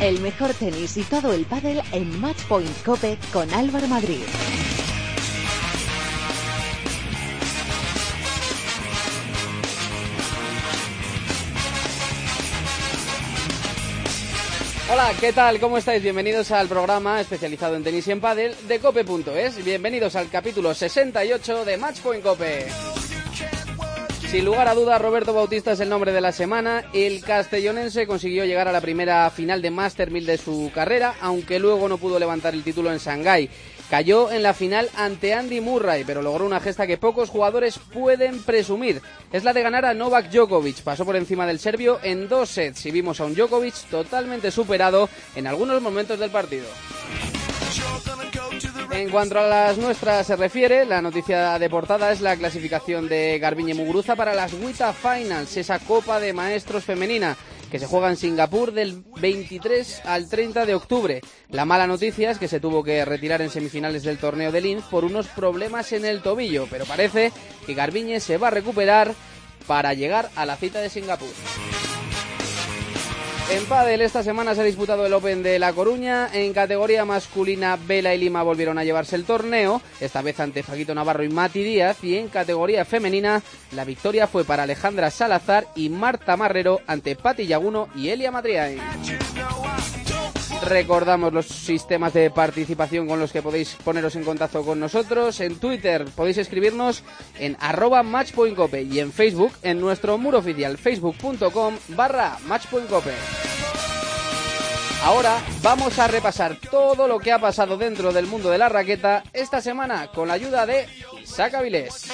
El mejor tenis y todo el pádel en Matchpoint Cope con Álvaro Madrid. Hola, ¿qué tal? ¿Cómo estáis? Bienvenidos al programa especializado en tenis y en pádel de cope.es. Bienvenidos al capítulo 68 de Matchpoint Cope. Sin lugar a dudas, Roberto Bautista es el nombre de la semana. El castellonense consiguió llegar a la primera final de Master 1000 de su carrera, aunque luego no pudo levantar el título en Shanghái. Cayó en la final ante Andy Murray, pero logró una gesta que pocos jugadores pueden presumir. Es la de ganar a Novak Djokovic. Pasó por encima del serbio en dos sets y vimos a un Djokovic totalmente superado en algunos momentos del partido. En cuanto a las nuestras se refiere, la noticia de portada es la clasificación de Garbiñe Muguruza para las WTA Finals, esa Copa de Maestros femenina que se juega en Singapur del 23 al 30 de octubre. La mala noticia es que se tuvo que retirar en semifinales del torneo de Linz por unos problemas en el tobillo, pero parece que Garbiñe se va a recuperar para llegar a la cita de Singapur. En pádel esta semana se ha disputado el Open de La Coruña. En categoría masculina, Vela y Lima volvieron a llevarse el torneo, esta vez ante Faguito Navarro y Mati Díaz. Y en categoría femenina, la victoria fue para Alejandra Salazar y Marta Marrero ante Pati Yaguno y Elia Madriain. Recordamos los sistemas de participación con los que podéis poneros en contacto con nosotros. En Twitter podéis escribirnos en arroba matchpointcope y en Facebook en nuestro muro oficial facebook.com barra matchpointcope. Ahora vamos a repasar todo lo que ha pasado dentro del mundo de la raqueta esta semana con la ayuda de Isaac Avilés.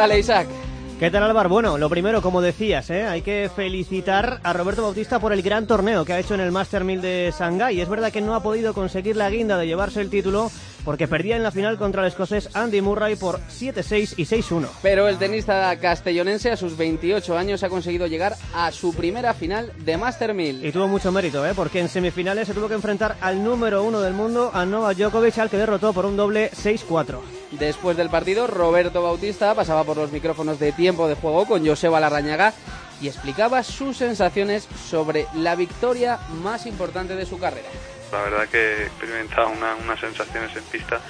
Dale, Isaac. ¿Qué tal Álvaro? Bueno, lo primero, como decías, ¿eh? hay que felicitar a Roberto Bautista por el gran torneo que ha hecho en el Master 1000 de Shanghái. Es verdad que no ha podido conseguir la guinda de llevarse el título porque perdía en la final contra el escocés Andy Murray por 7-6 y 6-1. Pero el tenista castellonense a sus 28 años ha conseguido llegar a su primera final de Master 1000. Y tuvo mucho mérito, ¿eh? porque en semifinales se tuvo que enfrentar al número uno del mundo, a Novak Djokovic, al que derrotó por un doble 6-4. Después del partido, Roberto Bautista pasaba por los micrófonos de tiempo de juego con Joseba Larrañaga y explicaba sus sensaciones sobre la victoria más importante de su carrera. La verdad que he experimentado una, unas sensaciones en pista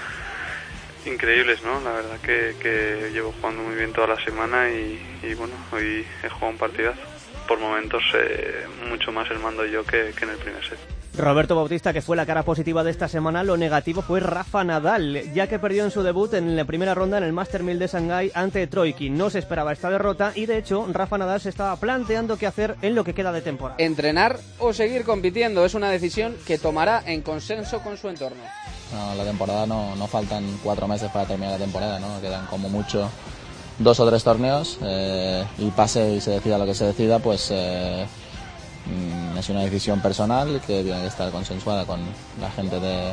increíbles, ¿no? La verdad que, llevo jugando muy bien toda la semana y, bueno, hoy he jugado un partidazo. Por momentos eh, mucho más el mando yo que en el primer set. Roberto Bautista, que fue la cara positiva de esta semana, lo negativo fue Rafa Nadal, ya que perdió en su debut en la primera ronda en el Master 1000 de Shanghái ante Troiki. No se esperaba esta derrota y de hecho Rafa Nadal se estaba planteando qué hacer en lo que queda de temporada. Entrenar o seguir compitiendo es una decisión que tomará en consenso con su entorno. No, la temporada no, no faltan cuatro meses para terminar la temporada, ¿no? Quedan como mucho dos o tres torneos eh, y pase y se decida lo que se decida, pues eh, es una decisión personal que tiene que estar consensuada con la gente de,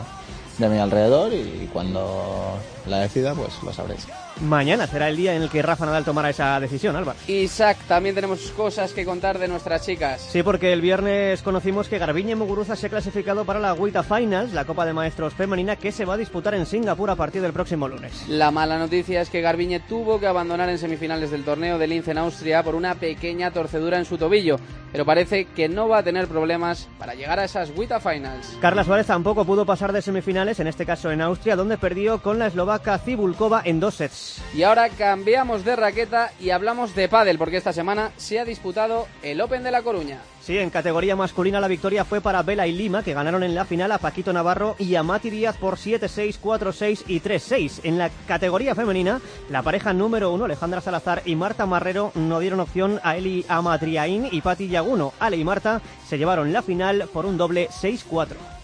de mi alrededor y cuando la decida, pues lo sabréis. Mañana será el día en el que Rafa Nadal tomará esa decisión, Álvaro. Isaac, también tenemos cosas que contar de nuestras chicas. Sí, porque el viernes conocimos que Garbiñe Muguruza se ha clasificado para la WTA Finals, la Copa de Maestros femenina que se va a disputar en Singapur a partir del próximo lunes. La mala noticia es que Garbiñe tuvo que abandonar en semifinales del torneo de Linz en Austria por una pequeña torcedura en su tobillo, pero parece que no va a tener problemas para llegar a esas WTA Finals. Carla Suárez tampoco pudo pasar de semifinales, en este caso en Austria, donde perdió con la eslovaca Cibulkova en dos sets. Y ahora cambiamos de raqueta y hablamos de pádel, porque esta semana se ha disputado el Open de La Coruña. Sí, en categoría masculina la victoria fue para Vela y Lima, que ganaron en la final a Paquito Navarro y a Mati Díaz por 7-6, 4-6 y 3-6. En la categoría femenina, la pareja número uno, Alejandra Salazar y Marta Marrero, no dieron opción a Eli Amadriaín y Pati Yaguno. Ale y Marta se llevaron la final por un doble 6-4.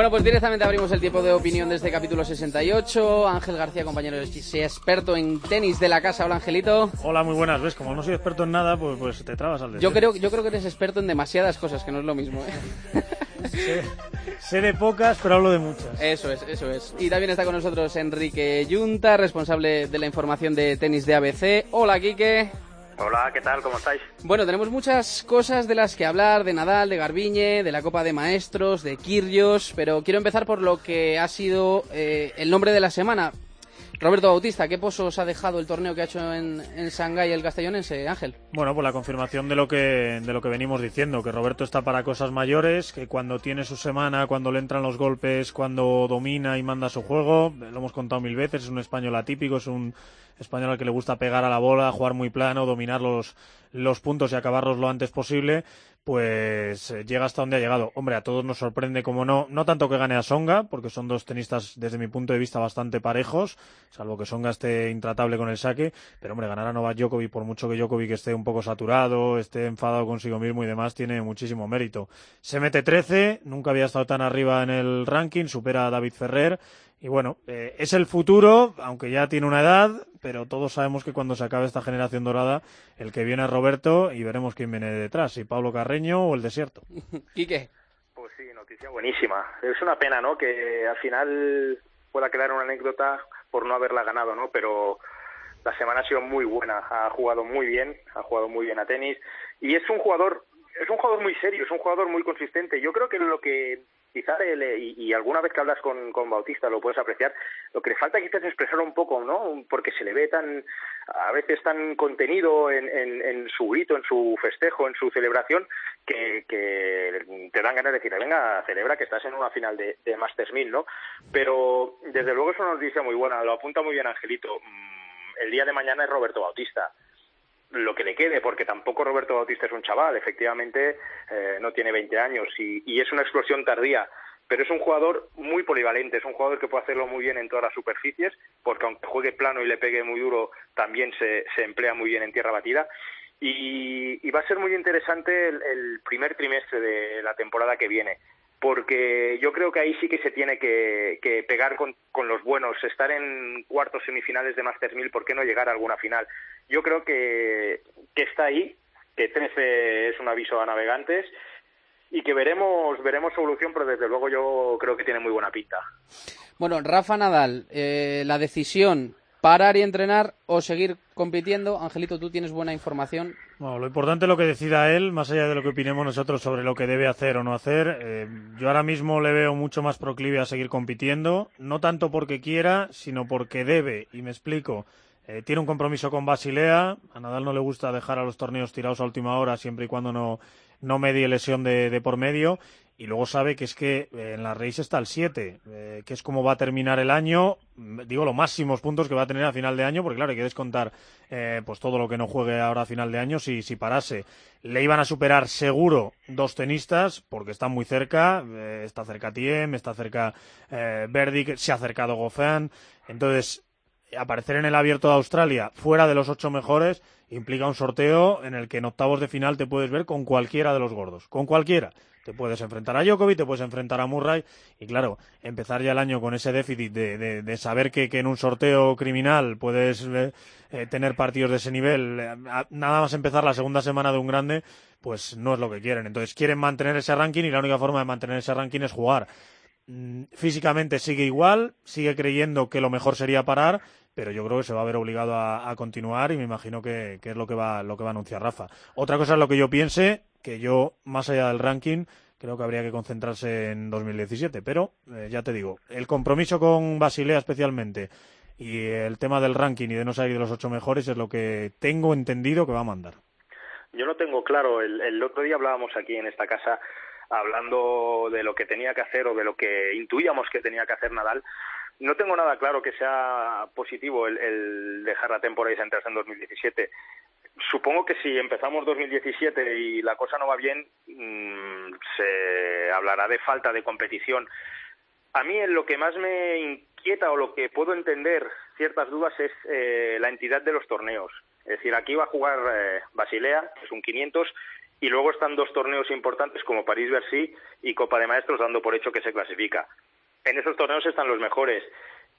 Bueno, pues directamente abrimos el tiempo de opinión de este capítulo 68. Ángel García, compañero experto en tenis de la casa. Hola, Angelito. Hola, muy buenas. ¿Ves? Como no soy experto en nada, pues, pues te trabas al decir. Yo creo, yo creo que eres experto en demasiadas cosas, que no es lo mismo. ¿eh? sé, de pocas, pero hablo de muchas. Eso es, eso es. Y también está con nosotros Enrique Yunta, responsable de la información de tenis de ABC. Hola, Quique. Hola, ¿qué tal? ¿Cómo estáis? Bueno, tenemos muchas cosas de las que hablar, de Nadal, de Garbiñe, de la Copa de Maestros, de Kirrios, pero quiero empezar por lo que ha sido eh, el nombre de la semana. Roberto Bautista, ¿qué pozos ha dejado el torneo que ha hecho en, en Shanghái el castellonense, Ángel? Bueno, pues la confirmación de lo que de lo que venimos diciendo, que Roberto está para cosas mayores, que cuando tiene su semana, cuando le entran los golpes, cuando domina y manda su juego, lo hemos contado mil veces, es un español atípico, es un español al que le gusta pegar a la bola, jugar muy plano, dominar los, los puntos y acabarlos lo antes posible, pues eh, llega hasta donde ha llegado. Hombre, a todos nos sorprende, como no, no tanto que gane a Songa, porque son dos tenistas desde mi punto de vista bastante parejos, salvo que Songa esté intratable con el saque, pero hombre, ganar a Novak Djokovic, por mucho que Djokovic esté un poco saturado, esté enfadado consigo mismo y demás, tiene muchísimo mérito. Se mete 13, nunca había estado tan arriba en el ranking, supera a David Ferrer, y bueno, eh, es el futuro, aunque ya tiene una edad, pero todos sabemos que cuando se acabe esta generación dorada, el que viene es Roberto y veremos quién viene detrás, si Pablo Carreño o el desierto. qué? Pues sí, noticia buenísima. Es una pena, ¿no? Que al final pueda quedar una anécdota por no haberla ganado, ¿no? Pero la semana ha sido muy buena, ha jugado muy bien, ha jugado muy bien a tenis y es un jugador es un jugador muy serio, es un jugador muy consistente. Yo creo que lo que quizá y, alguna vez que hablas con, con, Bautista lo puedes apreciar, lo que le falta quizás es expresar un poco, ¿no? Porque se le ve tan, a veces tan contenido en, en, su grito, en su festejo, en su celebración, que, que, te dan ganas de decir, venga, celebra que estás en una final de, de Masters 1000, ¿no? Pero desde luego es una noticia muy buena, lo apunta muy bien Angelito. Mm, el día de mañana es Roberto Bautista lo que le quede, porque tampoco Roberto Bautista es un chaval, efectivamente eh, no tiene 20 años y, es una explosión tardía, pero es un jugador muy polivalente, es un jugador que puede hacerlo muy bien en todas las superficies, porque aunque juegue plano y le pegue muy duro, también se, se emplea muy bien en tierra batida. Y, y va a ser muy interesante el primer trimestre de la temporada que viene porque yo creo que ahí sí que se tiene que, pegar con, los buenos, estar en cuartos semifinales de Masters 1000, ¿por qué no llegar a alguna final? Yo creo que, que está ahí, que 13 es un aviso a navegantes y que veremos veremos evolución, pero desde luego yo creo que tiene muy buena pinta. Bueno, Rafa Nadal, eh, la decisión parar y entrenar o seguir compitiendo. Angelito, tú tienes buena información. Bueno, lo importante es lo que decida él, más allá de lo que opinemos nosotros sobre lo que debe hacer o no hacer. Eh, yo ahora mismo le veo mucho más proclive a seguir compitiendo, no tanto porque quiera, sino porque debe. Y me explico. Eh, tiene un compromiso con Basilea. A Nadal no le gusta dejar a los torneos tirados a última hora, siempre y cuando no, no medie lesión de, por medio. Y luego sabe que es que eh, en la race está el 7, eh, que es como va a terminar el año. Mm, digo, los máximos puntos que va a tener a final de año, porque claro, hay que descontar pues todo lo que no juegue ahora a final de año si, si parase. Le iban a superar seguro dos tenistas, porque están muy cerca. está cerca Tiem, está cerca Verdi, se ha acercado Goffin. Entonces, aparecer en el abierto de Australia fuera de los ocho mejores implica un sorteo en el que en octavos de final te puedes ver con cualquiera de los gordos, con cualquiera. Te puedes enfrentar a Djokovic, te puedes enfrentar a Murray y claro, empezar ya el año con ese déficit de, de, saber que, que, en un sorteo criminal puedes eh, eh, tener partidos de ese nivel, eh, nada más empezar la segunda semana de un grande, pues no es lo que quieren. Entonces quieren mantener ese ranking y la única forma de mantener ese ranking es jugar. Mm, físicamente sigue igual, sigue creyendo que lo mejor sería parar pero yo creo que se va a ver obligado a, continuar y me imagino que, es lo que va lo que va a anunciar Rafa. Otra cosa es lo que yo piense, que yo más allá del ranking creo que habría que concentrarse en 2017, pero eh, ya te digo, el compromiso con Basilea especialmente y el tema del ranking y de no salir de los ocho mejores es lo que tengo entendido que va a mandar. Yo no tengo claro, el, el otro día hablábamos aquí en esta casa hablando de lo que tenía que hacer o de lo que intuíamos que tenía que hacer Nadal no tengo nada claro que sea positivo el, dejar la temporada y centrarse en 2017. Supongo que si empezamos 2017 y la cosa no va bien, mm, se hablará de falta de competición. A mí lo que más me inquieta o lo que puedo entender ciertas dudas es eh, la entidad de los torneos. Es decir, aquí va a jugar eh, Basilea, que es un 500, y luego están dos torneos importantes como París-Bercy y Copa de Maestros dando por hecho que se clasifica. En esos torneos están los mejores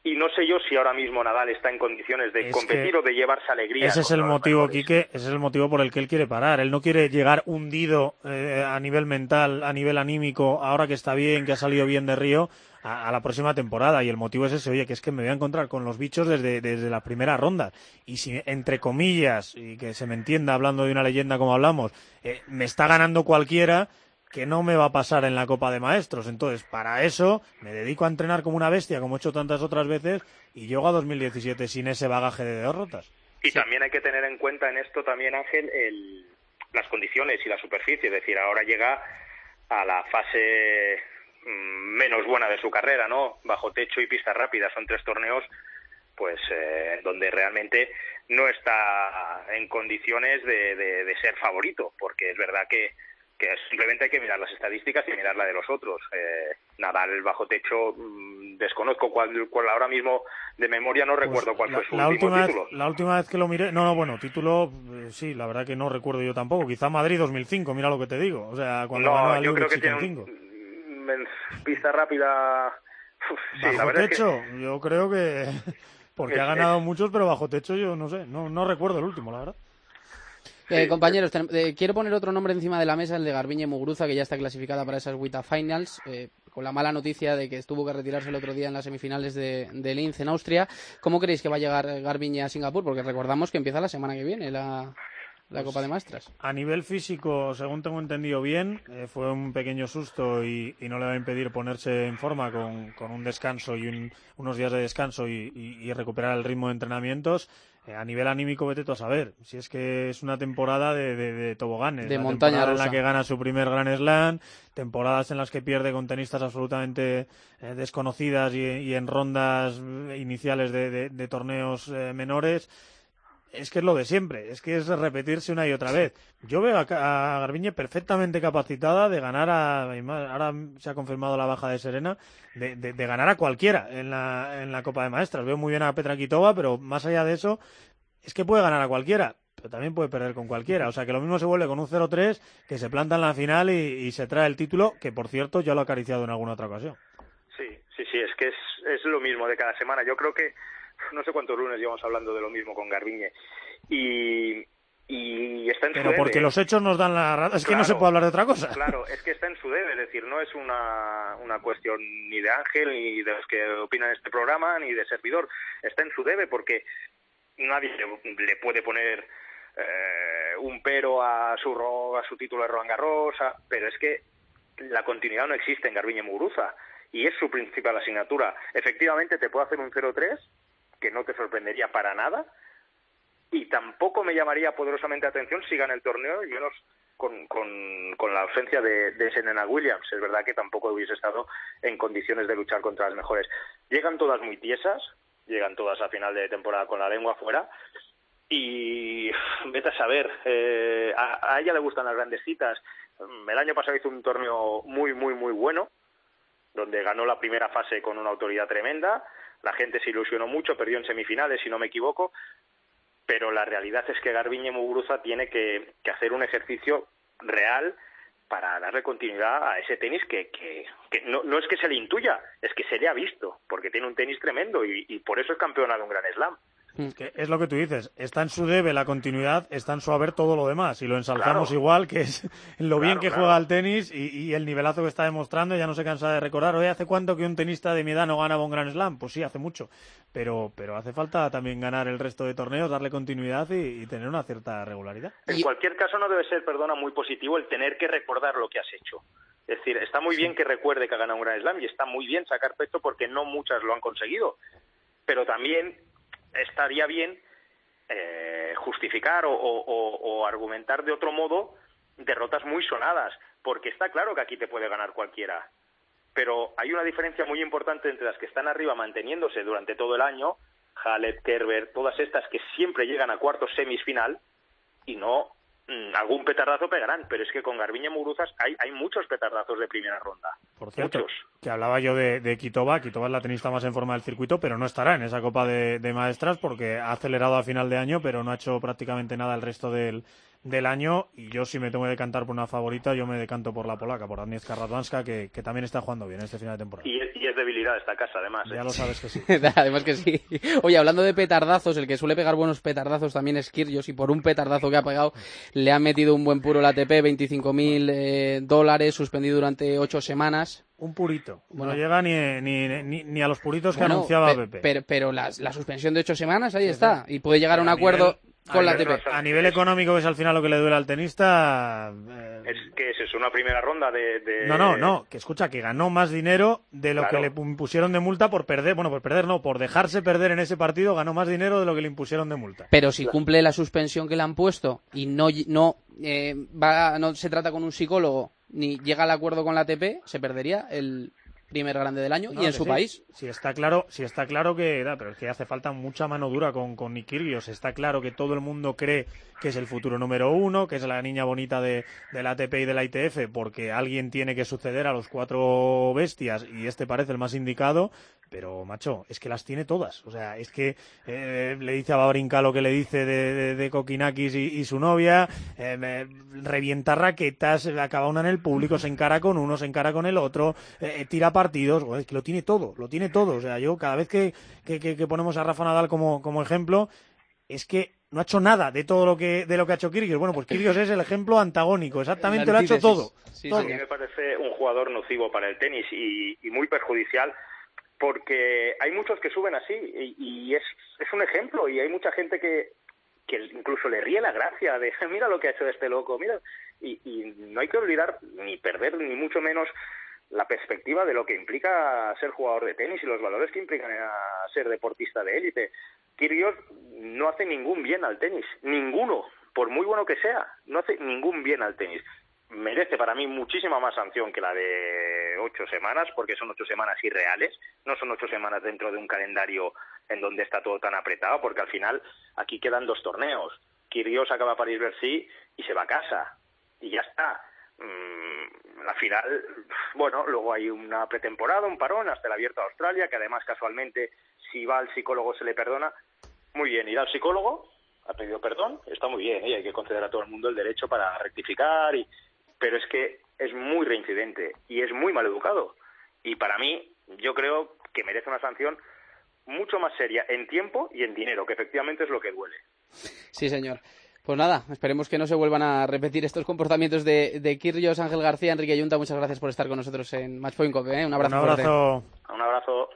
y no sé yo si ahora mismo Nadal está en condiciones de competir o de llevarse alegría. Ese es el motivo, Quique, ese es el motivo por el que él quiere parar. Él no quiere llegar hundido eh, a nivel mental, a nivel anímico, ahora que está bien, que ha salido bien de Río, a, la próxima temporada. Y el motivo es ese, oye, que es que me voy a encontrar con los bichos desde, desde la primera ronda. Y si, entre comillas, y que se me entienda hablando de una leyenda como hablamos, eh, me está ganando cualquiera, que no me va a pasar en la Copa de Maestros. Entonces, para eso me dedico a entrenar como una bestia, como he hecho tantas otras veces, y llego a 2017 sin ese bagaje de derrotas. Y también hay que tener en cuenta en esto también, Ángel, el, las condiciones y la superficie. Es decir, ahora llega a la fase mm, menos buena de su carrera, ¿no? Bajo techo y pista rápida. Son tres torneos, pues, eh, donde realmente no está en condiciones de, de ser favorito, porque es verdad que que simplemente hay que mirar las estadísticas y mirar la de los otros. Eh, Nadal bajo techo, mm, desconozco cuál, ahora mismo de memoria no pues recuerdo cuál fue su la último última título. Vez, la última vez que lo miré, no, no, bueno, título, eh, sí, la verdad que no recuerdo yo tampoco. Quizá Madrid 2005, mira lo que te digo. O sea, cuando no, ganó yo creo que tiene un, pista rápida. bajo techo, yo creo que porque ha ganado muchos, pero bajo techo yo no sé, no, no recuerdo el último, la verdad. Eh, compañeros, eh, quiero poner otro nombre encima de la mesa, el de Garbiñe Muguruza, que ya está clasificada para esas WITA Finals, eh, con la mala noticia de que tuvo que retirarse el otro día en las semifinales de, de Linz en Austria. ¿Cómo creéis que va a llegar Garbiñe a Singapur? Porque recordamos que empieza la semana que viene la, la Copa de Maestras. A nivel físico, según tengo entendido bien, fue un pequeño susto y, no le va a impedir ponerse en forma con, un descanso y unos días de descanso y, recuperar el ritmo de entrenamientos. Eh, a nivel anímico, vete tú a saber. Si es que es una temporada de, de, toboganes. De montaña en la que gana su primer Gran Slam, temporadas en las que pierde con tenistas absolutamente eh, desconocidas y, en rondas iniciales de, torneos eh, menores es que es lo de siempre, es que es repetirse una y otra vez. Yo veo a, Garbiñe perfectamente capacitada de ganar a. Ahora se ha confirmado la baja de Serena, de, de, ganar a cualquiera en la, en la Copa de Maestras. Veo muy bien a Petra Kitova, pero más allá de eso, es que puede ganar a cualquiera, pero también puede perder con cualquiera. O sea que lo mismo se vuelve con un 0-3 que se planta en la final y, y, se trae el título, que por cierto ya lo ha acariciado en alguna otra ocasión. Sí, sí, sí, es que es, es lo mismo de cada semana. Yo creo que no sé cuántos lunes llevamos hablando de lo mismo con Garbiñe. Y, y está en Pero porque los hechos nos dan la razón. Es que no se puede hablar de otra cosa. Claro, es que está en su debe. Es decir, no es una, una cuestión ni de Ángel, ni de los que opinan este programa, ni de servidor. Está en su debe porque nadie le, puede poner eh, un pero a su, a su título de Roland Garros, pero es que la continuidad no existe en Garbiñe Muguruza y es su principal asignatura. Efectivamente, te puede hacer un 0-3 que no te sorprendería para nada y tampoco me llamaría poderosamente atención si gana el torneo y menos con, con, la ausencia de, de Serena Williams. Es verdad que tampoco hubiese estado en condiciones de luchar contra las mejores. Llegan todas muy tiesas, llegan todas a final de temporada con la lengua fuera y vete a saber, eh, a, ella le gustan las grandes citas. El año pasado hizo un torneo muy, muy, muy bueno, donde ganó la primera fase con una autoridad tremenda, la gente se ilusionó mucho, perdió en semifinales, si no me equivoco, pero la realidad es que Garbiñe Muguruza tiene que, hacer un ejercicio real para darle continuidad a ese tenis que, que, no, no, es que se le intuya, es que se le ha visto, porque tiene un tenis tremendo y, y por eso es campeona de un Gran Slam. Mm. Que es lo que tú dices, está en su debe la continuidad, está en su haber todo lo demás y lo ensalzamos igual, que es lo bien que juega el tenis y, el nivelazo que está demostrando, ya no se cansa de recordar, oye, ¿hace cuánto que un tenista de mi edad no ganaba un Gran Slam? Pues sí, hace mucho, pero, pero hace falta también ganar el resto de torneos, darle continuidad y, tener una cierta regularidad. En cualquier caso no debe ser, perdona, muy positivo el tener que recordar lo que has hecho. Es decir, está muy bien que recuerde que ha ganado un Gran Slam y está muy bien sacar pecho porque no muchas lo han conseguido, pero también estaría bien eh, justificar o, argumentar de otro modo derrotas muy sonadas, porque está claro que aquí te puede ganar cualquiera. Pero hay una diferencia muy importante entre las que están arriba manteniéndose durante todo el año, Halep, Kerber, todas estas que siempre llegan a cuartos semisfinal y no algún petardazo pegarán, pero es que con Garbiñe Muruzas hay, hay muchos petardazos de primera ronda. Por cierto, que hablaba yo de, de Kitova, Kitova es la tenista más en forma del circuito, pero no estará en esa Copa de, Maestras porque ha acelerado a final de año, pero no ha hecho prácticamente nada el resto del, del año y yo si me tengo que decantar por una favorita, yo me decanto por la polaca, por Agnieszka Radwanska, que, que también está jugando bien este final de temporada. Y, es- y es debilidad esta casa, además. ¿eh? Ya lo sabes que sí. Además que sí. Oye, hablando de petardazos, el que suele pegar buenos petardazos también es Kyrgios y por un petardazo que ha pegado le ha metido un buen puro el ATP, 25.000 eh, dólares, suspendido durante ocho semanas. Un purito. Bueno. no llega ni, ni, ni, ni a los puritos que Bueno, anunciaba pe- Pepe. Pero, pero la, la suspensión de ocho semanas, ahí está. Y puede llegar a un acuerdo nivel- con la a ATP. nivel- A nivel económico, que es al final lo que le duele al tenista. eh, Es que es eso, una primera ronda de... de- No, no, no, que escucha, que ganó más dinero de lo Claro. que le pu- impusieron de multa por perder, bueno, por perder no, por dejarse perder en ese partido, ganó más dinero de lo que le impusieron de multa. Pero si cumple la suspensión que le han puesto y no, no, eh, va, no se trata con un psicólogo ni llega al acuerdo con la ATP, se perdería el primer grande del año No, y en su sí. país. Sí, está claro, sí está claro que, da, pero es que hace falta mucha mano dura con, con Nick Kyrgios. Está claro que todo el mundo cree que es el futuro número uno, que es la niña bonita de, de la ATP y de la ITF, porque alguien tiene que suceder a los cuatro bestias y este parece el más indicado. Pero, macho, es que las tiene todas. O sea, es que eh, le dice a Babrinka lo que le dice de, de, de Kokinakis y, y su novia, eh, me- revienta raquetas, acaba una en el público, se encara con uno, se encara con el otro, eh, tira partidos, es que lo tiene todo, lo tiene todo. O sea, yo cada vez que, que, que- que ponemos a Rafa Nadal como, como ejemplo, es que no ha hecho nada de todo lo que, de lo que ha hecho Kyrgios. Bueno, pues Kyrgios es el ejemplo antagónico, exactamente lo ha hecho todo. Sí, Todo. A mí me parece un jugador nocivo para el tenis y, y muy perjudicial porque hay muchos que suben así y, y es, es un ejemplo y hay mucha gente que, que incluso le ríe la gracia de mira lo que ha hecho este loco, mira y, y no hay que olvidar ni perder ni mucho menos la perspectiva de lo que implica ser jugador de tenis y los valores que implican a ser deportista de élite. Kyrgios no hace ningún bien al tenis, ninguno, por muy bueno que sea, no hace ningún bien al tenis. Merece para mí muchísima más sanción que la de ocho semanas, porque son ocho semanas irreales, no son ocho semanas dentro de un calendario en donde está todo tan apretado, porque al final aquí quedan dos torneos. Kyrgios acaba París-Bercy y se va a casa, y ya está. Mm, la final, bueno, luego hay una pretemporada, un parón hasta el abierto a Australia, que además casualmente si va al psicólogo se le perdona. Muy bien, ir al psicólogo, ha pedido perdón, está muy bien, ¿eh? hay que conceder a todo el mundo el derecho para rectificar, y... pero es que es muy reincidente y es muy mal educado. Y para mí, yo creo que merece una sanción mucho más seria en tiempo y en dinero, que efectivamente es lo que duele. Sí, señor. Pues nada, esperemos que no se vuelvan a repetir estos comportamientos de, de Kyrgios, Ángel García, Enrique Yunta. Muchas gracias por estar con nosotros en Matchpoint Cope. ¿eh? Un abrazo. Un fuerte. abrazo. Un abrazo.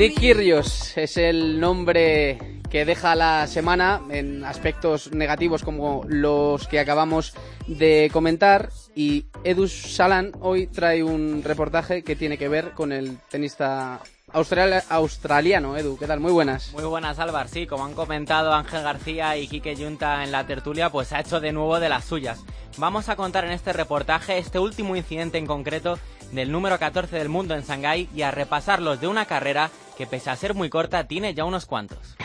Nick Kyrgios es el nombre que deja la semana en aspectos negativos como los que acabamos de comentar y Edu Salan hoy trae un reportaje que tiene que ver con el tenista australi- australiano. Edu, ¿qué tal? Muy buenas. Muy buenas, Álvar. Sí, como han comentado Ángel García y Quique Yunta en la tertulia, pues ha hecho de nuevo de las suyas. Vamos a contar en este reportaje este último incidente en concreto del número 14 del mundo en Shanghái y a repasarlos de una carrera que pese a ser muy corta tiene ya unos cuantos.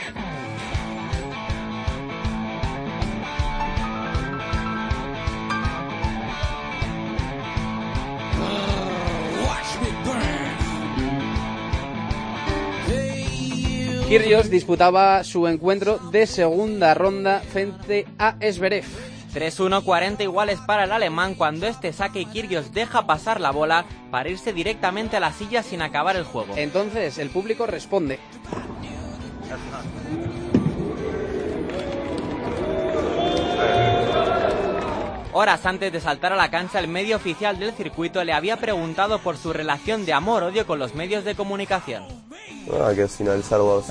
Kyrgios disputaba su encuentro de segunda ronda frente a Esberev. 3-1, 40 iguales para el alemán cuando este saque y Kyrgios deja pasar la bola para irse directamente a la silla sin acabar el juego. Entonces el público responde. Horas antes de saltar a la cancha, el medio oficial del circuito le había preguntado por su relación de amor-odio con los medios de comunicación.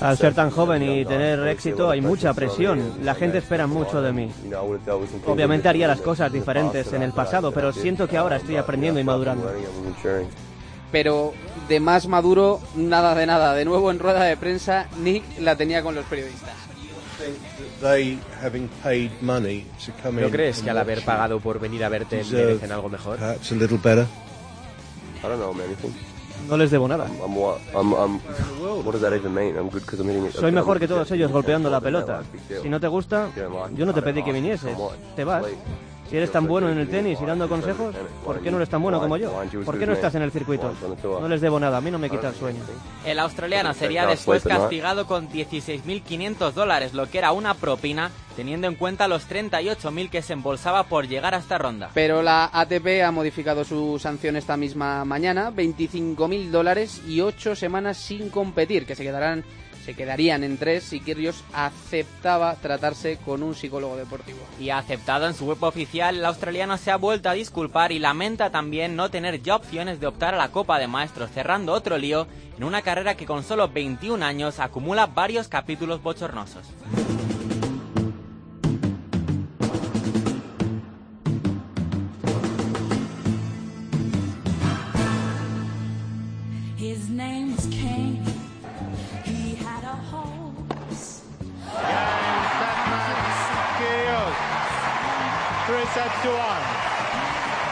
Al ser tan joven y tener éxito hay mucha presión. La gente espera mucho de mí. Obviamente haría las cosas diferentes en el pasado, pero siento que ahora estoy aprendiendo y madurando. pero de más maduro, nada de nada. De nuevo en rueda de prensa, Nick la tenía con los periodistas. ¿No crees que al haber pagado por venir a verte merecen algo mejor? I don't know, man. No les debo nada. I'm what? I'm, I'm. What does that even mean? I'm good because I'm hitting it. Soy mejor que todos ellos golpeando la pelota. Si no te gusta, yo no te pedí que vinieses. Te vas. Si eres tan bueno en el tenis y dando consejos, ¿por qué no eres tan bueno como yo? ¿Por qué no estás en el circuito? No les debo nada, a mí no me quita el sueño. El australiano sería después castigado con 16.500 dólares, lo que era una propina, teniendo en cuenta los 38.000 que se embolsaba por llegar a esta ronda. Pero la ATP ha modificado su sanción esta misma mañana, 25.000 dólares y 8 semanas sin competir, que se quedarán se quedarían en tres si Kyrgios aceptaba tratarse con un psicólogo deportivo. Y aceptado en su web oficial, el australiano se ha vuelto a disculpar y lamenta también no tener ya opciones de optar a la Copa de Maestros, cerrando otro lío en una carrera que con solo 21 años acumula varios capítulos bochornosos.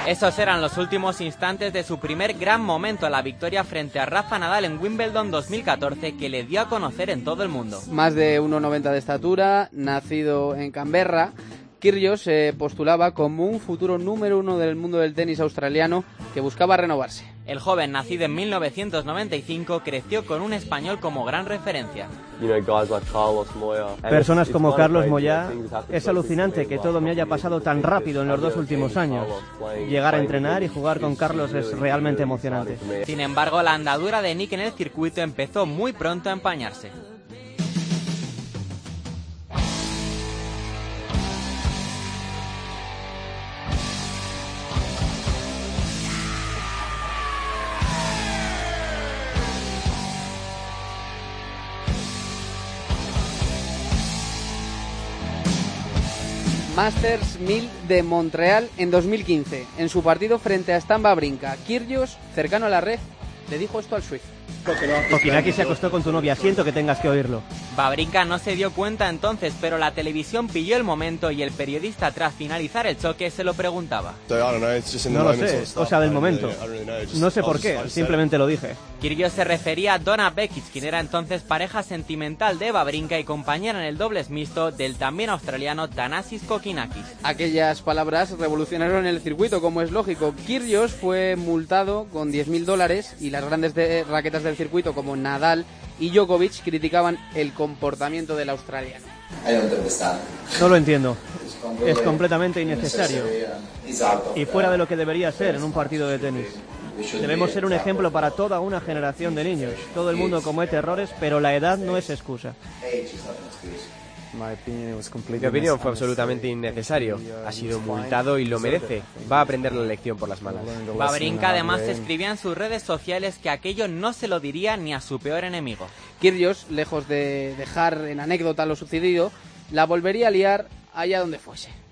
Esos eran los últimos instantes de su primer gran momento, la victoria frente a Rafa Nadal en Wimbledon 2014 que le dio a conocer en todo el mundo. Más de 1,90 de estatura, nacido en Canberra, Kyrgios se postulaba como un futuro número uno del mundo del tenis australiano que buscaba renovarse. El joven, nacido en 1995, creció con un español como gran referencia. Personas it's- como Carlos Moyá, es alucinante que in todo me haya pasado tan rápido en los dos últimos años. Llegar a entrenar y jugar con Carlos es realmente emocionante. Sin embargo, la andadura de Nick en el circuito empezó muy pronto a empañarse. Masters 1000 de Montreal en 2015. En su partido frente a Stamba Brinca, Kyrgios, cercano a la red, le dijo esto al Swift. Kokinaki se acostó con tu novia, siento que tengas que oírlo. Babrinka no se dio cuenta entonces, pero la televisión pilló el momento y el periodista tras finalizar el choque se lo preguntaba. No lo sé, cosa del momento. No sé por qué, simplemente lo dije. Kyrgios se refería a Donna Bekic, quien era entonces pareja sentimental de Babrinka y compañera en el dobles mixto del también australiano Thanasis Kokinakis. Aquellas palabras revolucionaron el circuito, como es lógico. Kyrgios fue multado con 10.000 dólares y las grandes de- raquetas del circuito como Nadal y Djokovic criticaban el comportamiento del australiano. No lo entiendo. Es completamente innecesario y fuera de lo que debería ser en un partido de tenis. Debemos ser un ejemplo para toda una generación de niños. Todo el mundo comete errores, pero la edad no es excusa. Mi opinión fue absolutamente innecesario. Ha sido multado y lo merece. Va a aprender la lección por las malas. Babrinka además escribía en sus redes sociales que aquello no se lo diría ni a su peor enemigo. Kyrgios, lejos de dejar en anécdota lo sucedido, la volvería a liar allá donde fuese.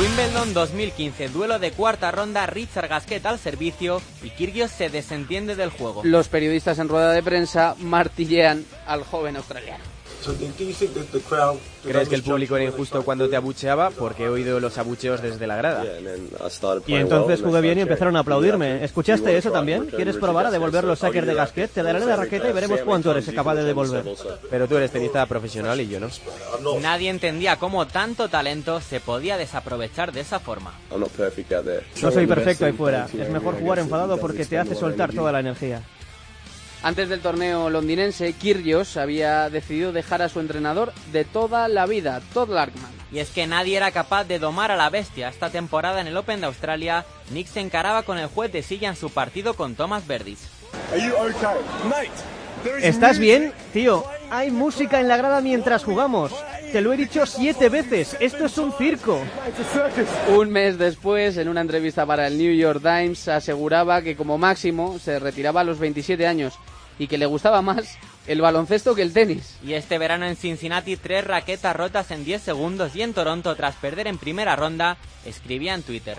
Wimbledon 2015, duelo de cuarta ronda, Richard Gasquet al servicio y Kyrgios se desentiende del juego. Los periodistas en rueda de prensa martillean al joven australiano. ¿Crees que el público era injusto cuando te abucheaba? Porque he oído los abucheos desde la grada. Y entonces jugué bien y empezaron a aplaudirme. ¿Escuchaste eso también? ¿Quieres probar a devolver los saques de Gasquet? Te daré la raqueta y veremos cuánto eres capaz de devolver. Pero tú eres tenista profesional y yo no. Nadie entendía cómo tanto talento se podía desaprovechar de esa forma. I'm not perfect out there. No soy perfecto ahí fuera. Es mejor jugar enfadado porque te hace soltar toda la energía. Antes del torneo londinense, Kyrgios había decidido dejar a su entrenador de toda la vida, Todd Larkman. Y es que nadie era capaz de domar a la bestia. Esta temporada en el Open de Australia, Nick se encaraba con el juez de silla en su partido con Thomas Verdis. ¿Estás bien? Tío, hay música en la grada mientras jugamos. Te lo he dicho siete veces. Esto es un circo. Un mes después, en una entrevista para el New York Times, aseguraba que como máximo se retiraba a los 27 años y que le gustaba más el baloncesto que el tenis. Y este verano en Cincinnati, tres raquetas rotas en 10 segundos y en Toronto, tras perder en primera ronda, escribía en Twitter.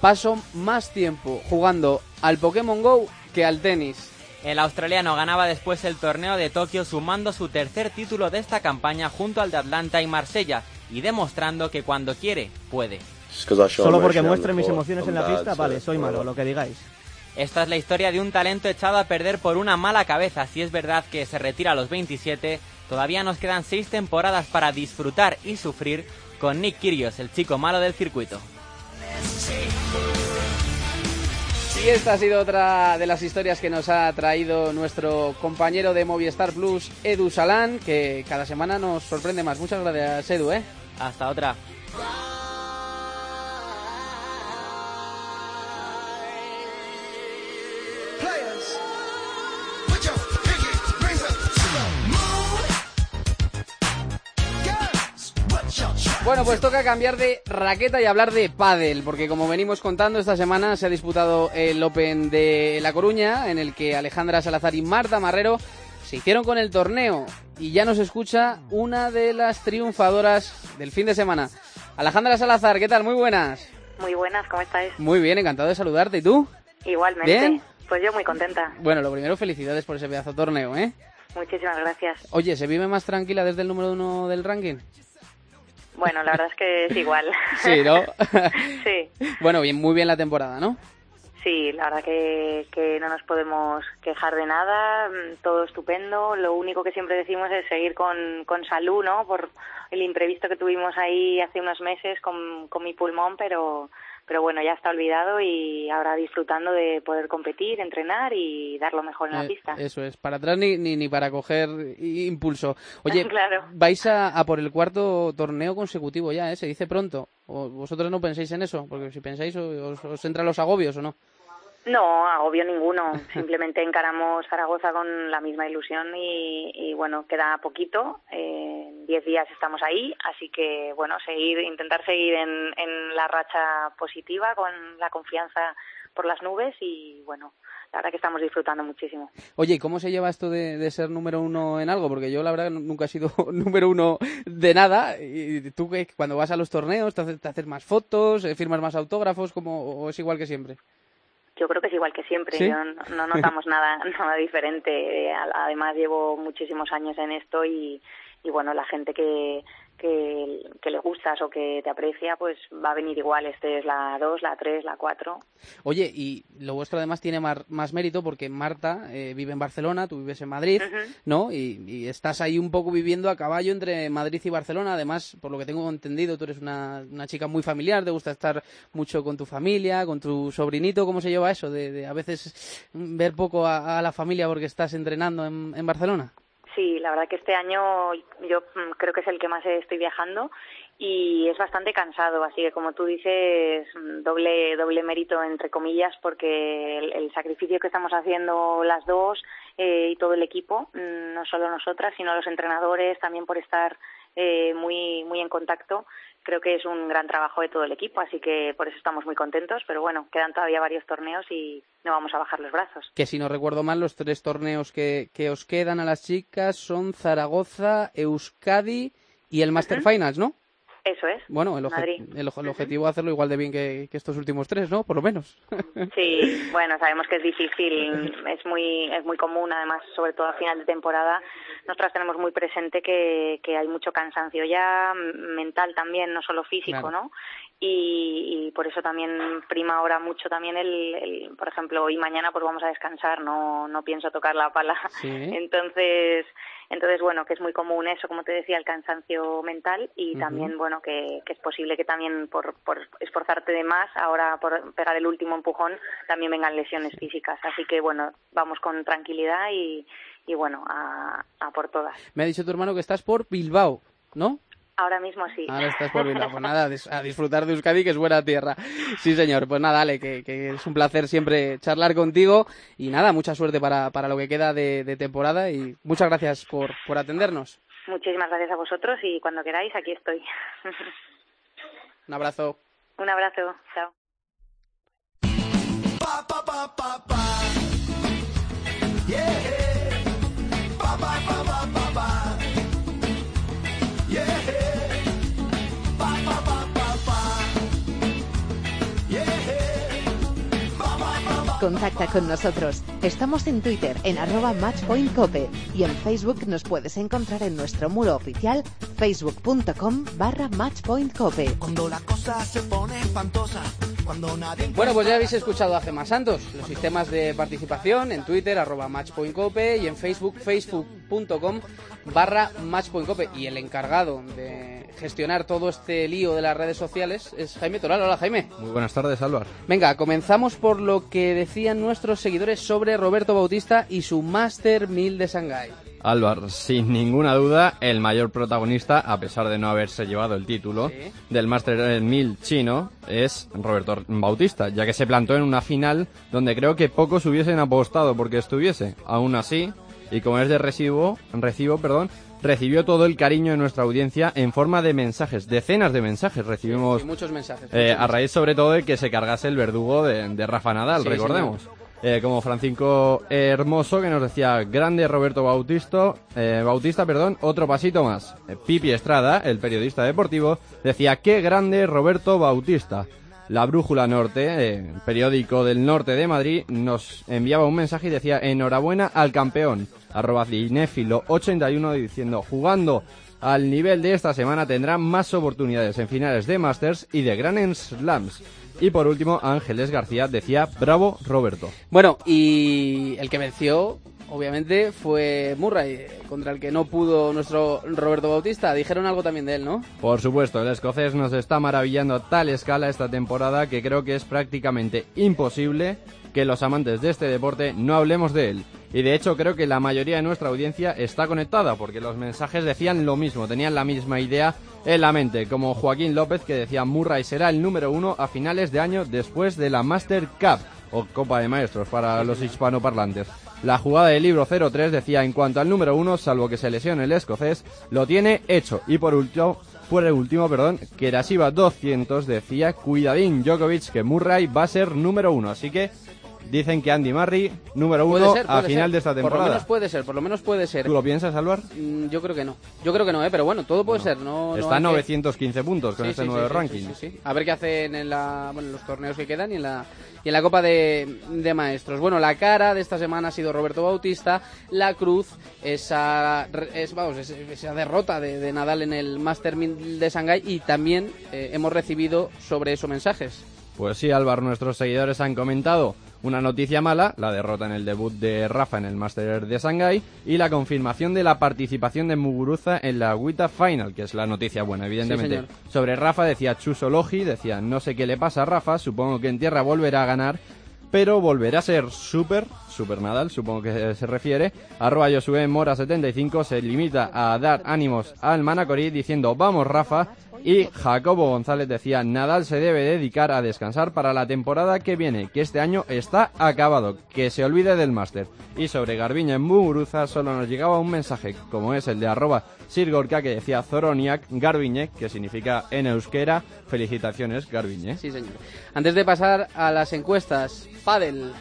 Paso más tiempo jugando al Pokémon Go que al tenis. El australiano ganaba después el torneo de Tokio sumando su tercer título de esta campaña junto al de Atlanta y Marsella y demostrando que cuando quiere, puede. Solo porque muestre mis emociones en la pista, vale, soy malo, lo que digáis. Esta es la historia de un talento echado a perder por una mala cabeza. Si es verdad que se retira a los 27, todavía nos quedan seis temporadas para disfrutar y sufrir con Nick Kyrgios, el chico malo del circuito. Y esta ha sido otra de las historias que nos ha traído nuestro compañero de Movistar Plus, Edu Salán, que cada semana nos sorprende más. Muchas gracias, Edu, ¿eh? Hasta otra. Bueno, pues toca cambiar de raqueta y hablar de pádel, porque como venimos contando, esta semana se ha disputado el Open de La Coruña, en el que Alejandra Salazar y Marta Marrero se hicieron con el torneo. Y ya nos escucha una de las triunfadoras del fin de semana. Alejandra Salazar, ¿qué tal? Muy buenas. Muy buenas, ¿cómo estáis? Muy bien, encantado de saludarte. ¿Y tú? Igualmente. ¿Bien? Pues yo muy contenta. Bueno, lo primero, felicidades por ese pedazo de torneo, ¿eh? Muchísimas gracias. Oye, ¿se vive más tranquila desde el número uno del ranking? Bueno, la verdad es que es igual. Sí, ¿no? sí, bueno, bien, muy bien la temporada, ¿no? sí, la verdad que, que no nos podemos quejar de nada, mm, todo estupendo. Lo único que siempre decimos es seguir con, con salud, ¿no? Por el imprevisto que tuvimos ahí hace unos meses con, con mi pulmón, pero, pero bueno, ya está olvidado y ahora disfrutando de poder competir, entrenar y dar lo mejor en la Eh, pista. Eso es, para atrás ni, ni, ni para coger impulso. Oye, Claro. vais a, a por el cuarto torneo consecutivo ya, ¿eh? Se dice pronto. ¿O vosotros no pensáis en eso? Porque si pensáis, os, os entran los agobios o no. No, agobio ninguno. Simplemente encaramos Zaragoza con la misma ilusión y, y, bueno, queda poquito. eh, En diez días estamos ahí, así que bueno, seguir, intentar seguir en, en la racha positiva con la confianza por las nubes y bueno, la verdad que estamos disfrutando muchísimo. Oye, ¿y cómo se lleva esto de, de ser número uno en algo? Porque yo la verdad nunca he sido número uno de nada. Y tú cuando vas a los torneos te haces, te haces más fotos, eh, firmas más autógrafos, como, o es igual que siempre. Yo creo que es igual que siempre, ¿Sí? yo no, no notamos nada, nada diferente. Eh, Además llevo muchísimos años en esto y, y bueno, la gente que, que, que le gustas o que te aprecia, pues va a venir igual. Este es la 2, la 3, la 4. Oye, y lo vuestro además tiene mar- más mérito porque Marta eh, vive en Barcelona, tú vives en Madrid, ¿no? Y, y estás ahí un poco viviendo a caballo entre Madrid y Barcelona. Además, por lo que tengo entendido, tú eres una, una chica muy familiar, te gusta estar mucho con tu familia, con tu sobrinito. ¿Cómo se lleva eso? De, de a veces ver poco a, a la familia porque estás entrenando en, en Barcelona. Sí, la verdad que este año yo mm, creo que es el que más estoy viajando y es bastante cansado, así que como tú dices, mm, doble doble mérito entre comillas porque el, el sacrificio que estamos haciendo las dos eh, y todo el equipo, mm, no solo nosotras, sino los entrenadores también por estar eh, muy muy en contacto, creo que es un gran trabajo de todo el equipo, así que por eso estamos muy contentos, pero bueno, quedan todavía varios torneos y no vamos a bajar los brazos. Que si no recuerdo mal, los tres torneos que, que os quedan a las chicas son Zaragoza, Euskadi y el Master. Finals, ¿no? Eso es. Bueno, el, Madrid. el, objetivo es hacerlo igual de bien que, que estos últimos tres, ¿no? Por lo menos. Sí, bueno, sabemos que es difícil, es muy es muy común, además, sobre todo a final de temporada. Nosotras tenemos muy presente que, que hay mucho cansancio ya, mental también, no solo físico, Claro. ¿no? Y, y por eso también prima ahora mucho también el, el, por ejemplo, hoy mañana pues vamos a descansar, no no pienso tocar la pala. Sí. Entonces, entonces bueno, que es muy común eso, como te decía, el cansancio mental y también, bueno, que, que es posible que también por, por esforzarte de más, ahora por pegar el último empujón, también vengan lesiones físicas. Así que, bueno, vamos con tranquilidad y, y bueno, a, a por todas. Me ha dicho tu hermano que estás por Bilbao, ¿no? Ahora mismo sí. Ahora estás por Bilbao. Pues nada, a disfrutar de Euskadi, que es buena tierra. Sí, señor. Pues nada, Ale, que, que es un placer siempre charlar contigo. Y nada, mucha suerte para, para lo que queda de, de temporada. Y muchas gracias por, por atendernos. muchísimas gracias a vosotros y cuando queráis aquí estoy. Un abrazo. Un abrazo, chao. Contacta con nosotros. Estamos en Twitter en arroba matchpointcope y en Facebook nos puedes encontrar en nuestro muro oficial facebook.com barra matchpointcope. Cuando la cosa se pone espantosa, Bueno, pues ya habéis escuchado a Gemma Santos, los sistemas de participación en Twitter, arroba matchpointcope y en Facebook, facebook.com barra matchpointcope. Y el encargado de gestionar todo este lío de las redes sociales es Jaime Toral. Hola Jaime. Muy buenas tardes, Álvaro. Venga, comenzamos por lo que decían nuestros seguidores sobre Roberto Bautista y su Master 1000 de Shanghái. Álvaro, sin ninguna duda, el mayor protagonista, a pesar de no haberse llevado el título del Master 1000 chino, es Roberto Bautista, ya que se plantó en una final donde creo que pocos hubiesen apostado porque estuviese. Aún así, y como es de recibo, recibo, perdón, recibió todo el cariño de nuestra audiencia en forma de mensajes, decenas de mensajes recibimos Sí, muchos mensajes. eh, a raíz sobre todo de que se cargase el verdugo de, de Rafa Nadal, Sí, recordemos. Eh, como Francisco Hermoso que nos decía grande Roberto Bautista, eh, Bautista, perdón, otro pasito más. Eh, Pipi Estrada, el periodista deportivo, decía qué grande Roberto Bautista. La Brújula Norte, eh, periódico del norte de Madrid, nos enviaba un mensaje y decía enhorabuena al campeón, arroba cinéfilo81 diciendo jugando al nivel de esta semana tendrá más oportunidades en finales de Masters y de Grand Slams. Y por último, Ángeles García decía bravo Roberto. Bueno, y el que venció, obviamente, fue Murray, contra el que no pudo nuestro Roberto Bautista. Dijeron algo también de él, ¿no? Por supuesto, el escocés nos está maravillando a tal escala esta temporada que creo que es prácticamente imposible que los amantes de este deporte no hablemos de él. Y de hecho creo que la mayoría de nuestra audiencia está conectada porque los mensajes decían lo mismo, tenían la misma idea en la mente, como Joaquín López que decía Murray será el número uno a finales de año después de la Master Cup o Copa de Maestros para los hispanoparlantes. La jugada del libro 03 decía en cuanto al número uno, salvo que se lesione el escocés, lo tiene hecho. Y por último, por el último, perdón, Kerasiva 200 decía cuidadín Djokovic que Murray va a ser número uno. Así que dicen que Andy Murray número uno ser, a final ser. de esta Por lo temporada. menos puede ser, por lo menos puede ser. ¿Tú lo piensas, Álvaro? Mm, Yo creo que no. Yo creo que no, ¿eh? Pero bueno, todo puede ser. No, no Está a que- 915 puntos con Sí, este sí, nuevo sí, ranking. A ver qué hacen en, la, bueno, en los torneos que quedan y en la, y en la Copa de, de Maestros. Bueno, la cara de esta semana ha sido Roberto Bautista. La cruz, esa, es, vamos, es- esa derrota de, de Nadal en el Master 1000 de Shanghái. Y también eh, hemos recibido sobre eso mensajes. Pues sí, Álvaro, nuestros seguidores han comentado una noticia mala, la derrota en el debut de Rafa en el Master de Shanghái y la confirmación de la participación de Muguruza en la WTA Final, que es la noticia buena, evidentemente. Sobre Rafa decía Chuso Logi, decía no sé qué le pasa a Rafa, supongo que en tierra volverá a ganar, pero volverá a ser súper, super Nadal, supongo que se refiere. Arroba Josué Mora 75 se limita a dar ánimos al Manacorí diciendo vamos Rafa. Y Jacobo González decía Nadal se debe dedicar a descansar para la temporada que viene, que este año está acabado, que se olvide del máster. Y sobre Garbiñe en Muguruza solo nos llegaba un mensaje, como es el de arroba Sirgorka que decía Zoroniak Garbiñe, que significa en euskera felicitaciones Garbiñe. Sí, señor. Antes de pasar a las encuestas, Padel.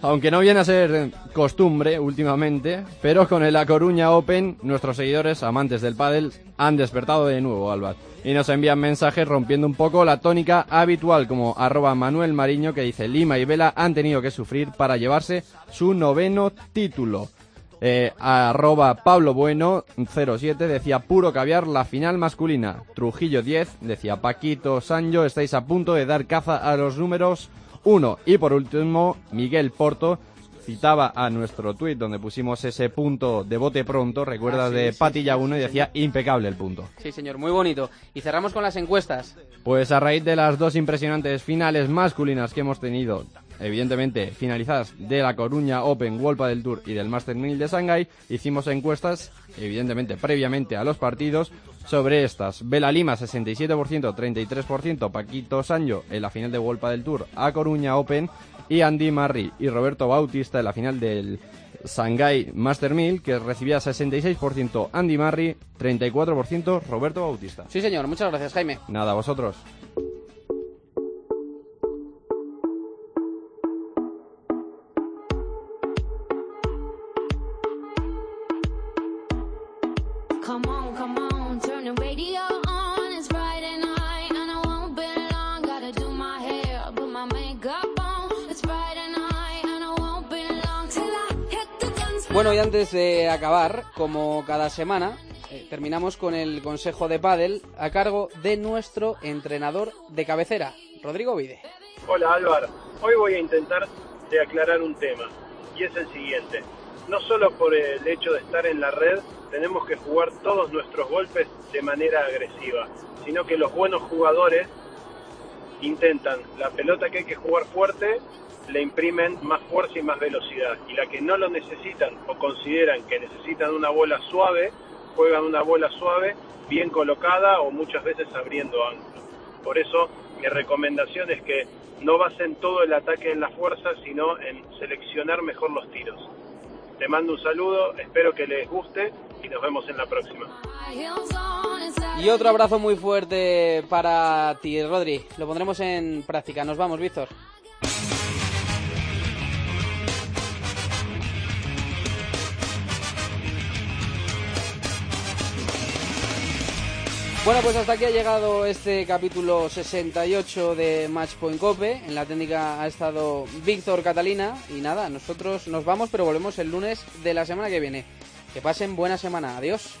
Aunque no viene a ser costumbre últimamente, pero con el La Coruña Open, nuestros seguidores, amantes del pádel, han despertado de nuevo, Álvaro. Y nos envían mensajes rompiendo un poco la tónica habitual, como arroba Manuel Mariño, que dice Lima y Vela han tenido que sufrir para llevarse su noveno título. Eh, arroba Pablo Bueno 07 decía puro caviar la final masculina. Trujillo 10 decía Paquito Sancho estáis a punto de dar caza a los números 1. Y por último Miguel Porto citaba a nuestro tuit donde pusimos ese punto de bote pronto, recuerdas Ah, sí, de sí, Patilla sí, 1 y decía impecable el punto. Sí, señor, muy bonito. Y cerramos con las encuestas. Pues a raíz de las dos impresionantes finales masculinas que hemos tenido, evidentemente finalizadas de la Coruña Open, World del Tour y del Master 1000 de Shanghái, hicimos encuestas, evidentemente previamente a los partidos, sobre estas. Vela Lima 67%, 33%, Paquito Sancho en la final de World del Tour a Coruña Open y Andy Murray y Roberto Bautista en la final del Shanghai Master 1000 que recibía 66% Andy Murray, 34% Roberto Bautista. Sí, señor, muchas gracias, Jaime. Nada, vosotros. Bueno, y antes de acabar, como cada semana, eh, terminamos con el consejo de pádel a cargo de nuestro entrenador de cabecera, Rodrigo Vide. Hola Álvaro, hoy voy a intentar de aclarar un tema y es el siguiente. No solo por el hecho de estar en la red tenemos que jugar todos nuestros golpes de manera agresiva, sino que los buenos jugadores intentan la pelota que hay que jugar fuerte, le imprimen más fuerza y más velocidad y la que no lo necesitan o consideran que necesitan una bola suave, juegan una bola suave, bien colocada o muchas veces abriendo ángulo. Por eso mi recomendación es que no basen todo el ataque en la fuerza, sino en seleccionar mejor los tiros. Te mando un saludo, espero que les guste y nos vemos en la próxima. Y otro abrazo muy fuerte para ti, Rodri. Lo pondremos en práctica. Nos vamos, Víctor. Bueno, pues hasta aquí ha llegado este capítulo 68 de Matchpoint Cope. En la técnica ha estado Víctor Catalina. Y nada, nosotros nos vamos, pero volvemos el lunes de la semana que viene. Que pasen buena semana. Adiós.